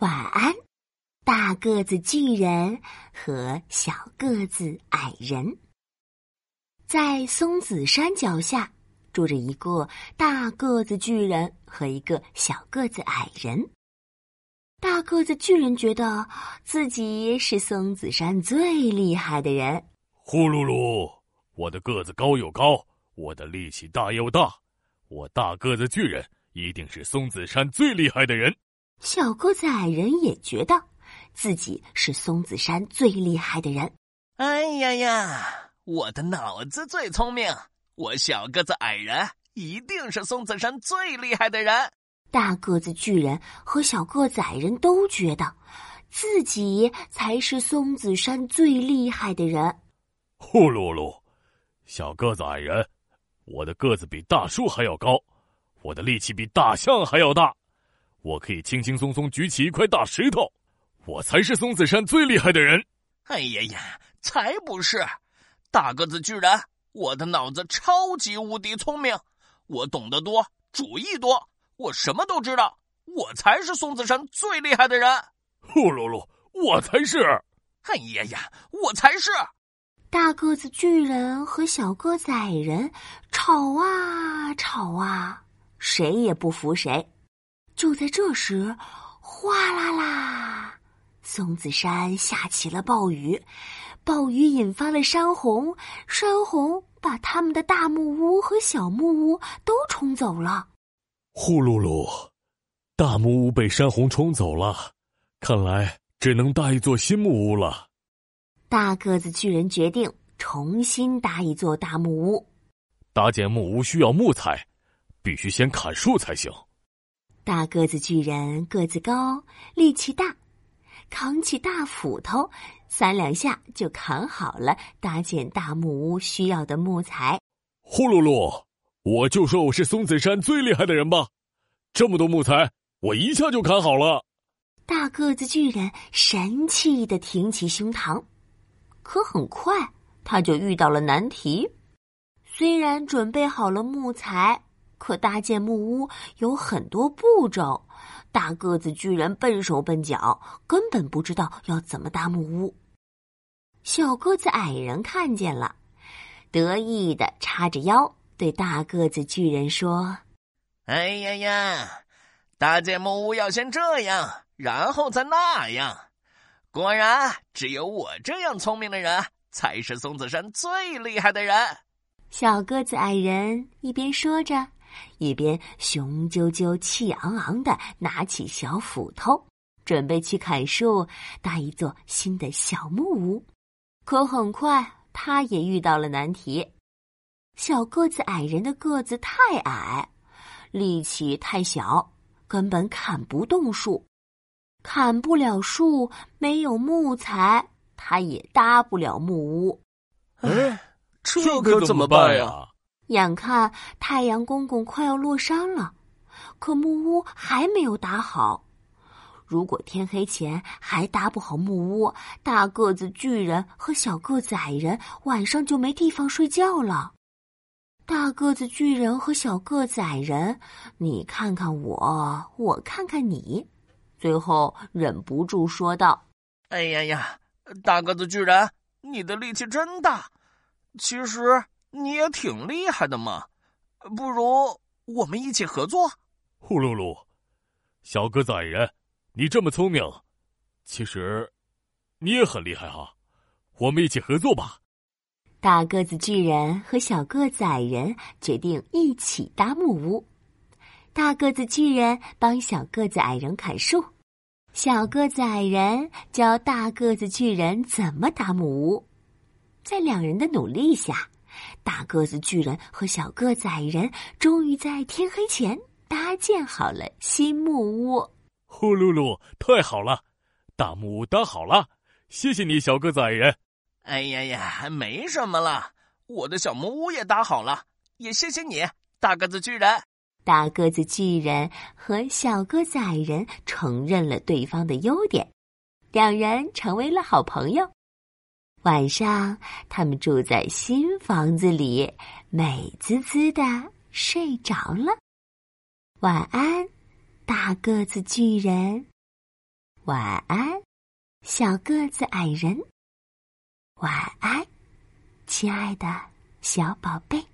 晚安，大个子巨人和小个子矮人。在松子山脚下住着一个大个子巨人和一个小个子矮人。大个子巨人觉得自己是松子山最厉害的人。呼噜噜，我的个子高又高，我的力气大又大，我大个子巨人一定是松子山最厉害的人。小个子矮人也觉得自己是松子山最厉害的人。哎呀呀，我的脑子最聪明，我小个子矮人一定是松子山最厉害的人。大个子巨人和小个子矮人都觉得自己才是松子山最厉害的人。呼噜噜，小个子矮人，我的个子比大树还要高，我的力气比大象还要大。我可以轻轻松松举起一块大石头，我才是松子山最厉害的人。哎呀呀，才不是！大个子巨人，我的脑子超级无敌聪明，我懂得多，主意多，我什么都知道，我才是松子山最厉害的人。呼噜噜，我才是！哎呀呀，我才是！大个子巨人和小个子矮人吵啊吵啊，谁也不服谁。就在这时，哗啦啦，松子山下起了暴雨，暴雨引发了山洪，山洪把他们的大木屋和小木屋都冲走了。呼噜噜，大木屋被山洪冲走了，看来只能搭一座新木屋了。大个子巨人决定重新搭一座大木屋。搭建木屋需要木材，必须先砍树才行。大个子巨人个子高，力气大，扛起大斧头，三两下就砍好了搭建大木屋需要的木材。呼噜噜，我就说我是松子山最厉害的人吧！这么多木材，我一下就砍好了。大个子巨人神气的挺起胸膛，可很快他就遇到了难题。虽然准备好了木材。可搭建木屋有很多步骤，大个子巨人笨手笨脚，根本不知道要怎么搭木屋。小个子矮人看见了，得意的叉着腰对大个子巨人说：“哎呀呀，搭建木屋要先这样，然后再那样。果然，只有我这样聪明的人才是松子山最厉害的人。”小个子矮人一边说着。一边雄赳赳、气昂昂的拿起小斧头，准备去砍树，搭一座新的小木屋。可很快，他也遇到了难题：小个子矮人的个子太矮，力气太小，根本砍不动树。砍不了树，没有木材，他也搭不了木屋。哎，这可怎么办呀？眼看太阳公公快要落山了，可木屋还没有搭好。如果天黑前还搭不好木屋，大个子巨人和小个子矮人晚上就没地方睡觉了。大个子巨人和小个子矮人，你看看我，我看看你，最后忍不住说道：“哎呀呀，大个子巨人，你的力气真大。其实……”你也挺厉害的嘛，不如我们一起合作。呼噜噜，小个子矮人，你这么聪明，其实你也很厉害哈。我们一起合作吧。大个子巨人和小个子矮人决定一起搭木屋。大个子巨人帮小个子矮人砍树，小个子矮人教大个子巨人怎么搭木屋。在两人的努力下。大个子巨人和小个子矮人终于在天黑前搭建好了新木屋。呼噜噜，太好了！大木屋搭好了，谢谢你，小个子矮人。哎呀呀，没什么了，我的小木屋也搭好了，也谢谢你，大个子巨人。大个子巨人和小个子矮人承认了对方的优点，两人成为了好朋友。晚上，他们住在新房子里，美滋滋的睡着了。晚安，大个子巨人。晚安，小个子矮人。晚安，亲爱的小宝贝。